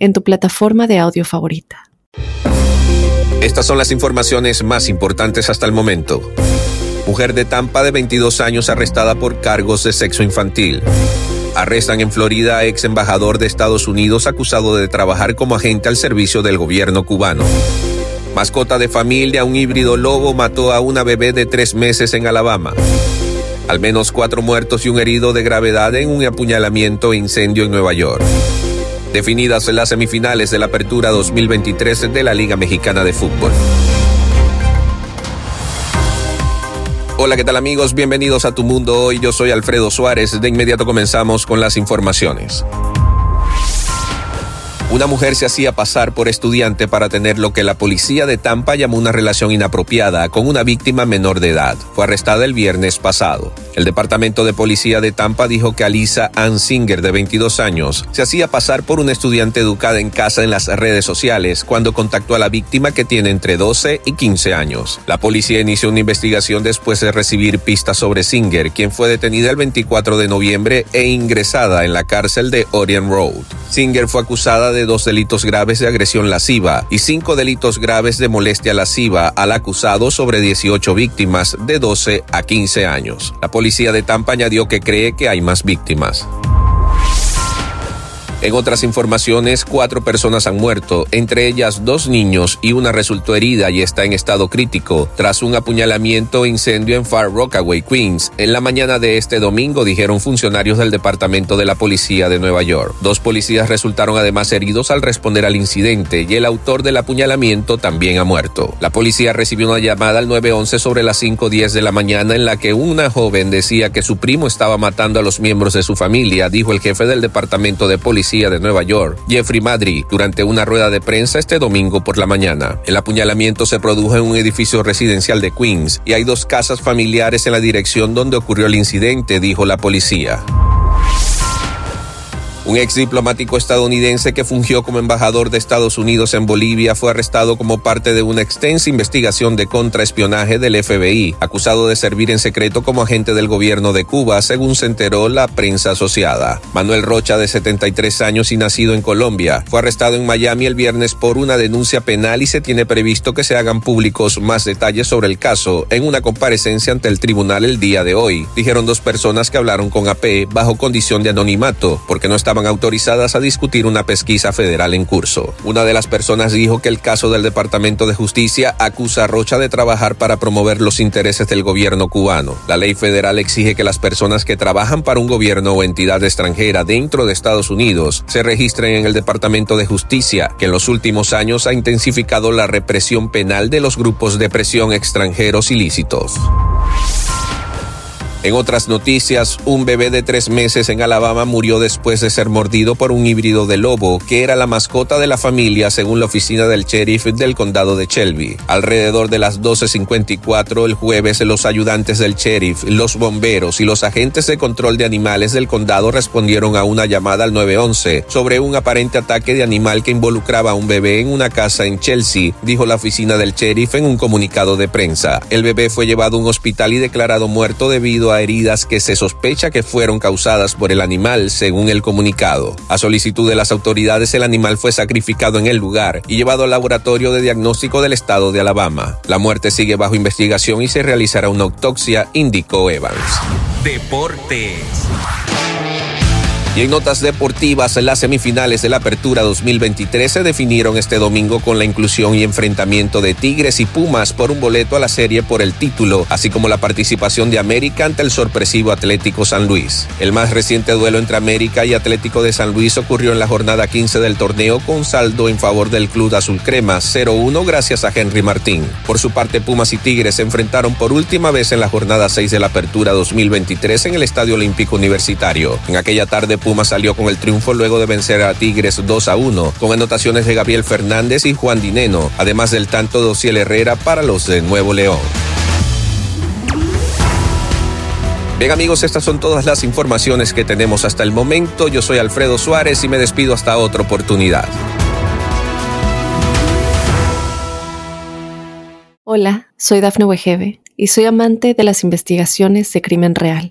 en tu plataforma de audio favorita. Estas son las informaciones más importantes hasta el momento. Mujer de Tampa de 22 años arrestada por cargos de sexo infantil. Arrestan en Florida a ex embajador de Estados Unidos acusado de trabajar como agente al servicio del gobierno cubano. Mascota de familia, un híbrido lobo mató a una bebé de tres meses en Alabama. Al menos cuatro muertos y un herido de gravedad en un apuñalamiento e incendio en Nueva York definidas en las semifinales de la Apertura 2023 de la Liga Mexicana de Fútbol. Hola, ¿qué tal amigos? Bienvenidos a Tu Mundo Hoy. Yo soy Alfredo Suárez. De inmediato comenzamos con las informaciones. Una mujer se hacía pasar por estudiante para tener lo que la policía de Tampa llamó una relación inapropiada con una víctima menor de edad. Fue arrestada el viernes pasado. El Departamento de Policía de Tampa dijo que Alisa Ann Singer, de 22 años, se hacía pasar por una estudiante educada en casa en las redes sociales cuando contactó a la víctima que tiene entre 12 y 15 años. La policía inició una investigación después de recibir pistas sobre Singer, quien fue detenida el 24 de noviembre e ingresada en la cárcel de Orion Road. Singer fue acusada de dos delitos graves de agresión lasciva y cinco delitos graves de molestia lasciva al acusado sobre 18 víctimas de 12 a 15 años. La policía de Tampa añadió que cree que hay más víctimas. En otras informaciones, cuatro personas han muerto, entre ellas dos niños y una resultó herida y está en estado crítico tras un apuñalamiento e incendio en Far Rockaway, Queens. En la mañana de este domingo, dijeron funcionarios del Departamento de la Policía de Nueva York. Dos policías resultaron además heridos al responder al incidente y el autor del apuñalamiento también ha muerto. La policía recibió una llamada al 911 sobre las 5.10 de la mañana en la que una joven decía que su primo estaba matando a los miembros de su familia, dijo el jefe del Departamento de Policía de Nueva York, Jeffrey Madry, durante una rueda de prensa este domingo por la mañana. El apuñalamiento se produjo en un edificio residencial de Queens y hay dos casas familiares en la dirección donde ocurrió el incidente, dijo la policía. Un ex diplomático estadounidense que fungió como embajador de Estados Unidos en Bolivia fue arrestado como parte de una extensa investigación de contraespionaje del FBI, acusado de servir en secreto como agente del gobierno de Cuba, según se enteró la prensa asociada. Manuel Rocha, de 73 años y nacido en Colombia, fue arrestado en Miami el viernes por una denuncia penal y se tiene previsto que se hagan públicos más detalles sobre el caso en una comparecencia ante el tribunal el día de hoy, dijeron dos personas que hablaron con AP bajo condición de anonimato, porque no estaban autorizadas a discutir una pesquisa federal en curso. Una de las personas dijo que el caso del Departamento de Justicia acusa a Rocha de trabajar para promover los intereses del gobierno cubano. La ley federal exige que las personas que trabajan para un gobierno o entidad extranjera dentro de Estados Unidos se registren en el Departamento de Justicia, que en los últimos años ha intensificado la represión penal de los grupos de presión extranjeros ilícitos. En otras noticias, un bebé de tres meses en Alabama murió después de ser mordido por un híbrido de lobo, que era la mascota de la familia según la oficina del sheriff del condado de Shelby. Alrededor de las 12.54 el jueves, los ayudantes del sheriff, los bomberos y los agentes de control de animales del condado respondieron a una llamada al 911 sobre un aparente ataque de animal que involucraba a un bebé en una casa en Chelsea, dijo la oficina del sheriff en un comunicado de prensa. El bebé fue llevado a un hospital y declarado muerto debido a heridas que se sospecha que fueron causadas por el animal, según el comunicado. A solicitud de las autoridades, el animal fue sacrificado en el lugar y llevado al laboratorio de diagnóstico del estado de Alabama. La muerte sigue bajo investigación y se realizará una autopsia, indicó Evans. Deportes. Y en notas deportivas, las semifinales de la Apertura 2023 se definieron este domingo con la inclusión y enfrentamiento de Tigres y Pumas por un boleto a la serie por el título, así como la participación de América ante el sorpresivo Atlético San Luis. El más reciente duelo entre América y Atlético de San Luis ocurrió en la jornada 15 del torneo con saldo en favor del club azul crema 0-1 gracias a Henry Martín. Por su parte, Pumas y Tigres se enfrentaron por última vez en la jornada 6 de la Apertura 2023 en el Estadio Olímpico Universitario. En aquella tarde Puma salió con el triunfo luego de vencer a Tigres 2 a 1, con anotaciones de Gabriel Fernández y Juan Dineno, además del tanto de Ociel Herrera para los de Nuevo León. Bien amigos, estas son todas las informaciones que tenemos hasta el momento. Yo soy Alfredo Suárez y me despido hasta otra oportunidad. Hola, soy Dafne Wegebe y soy amante de las investigaciones de crimen real.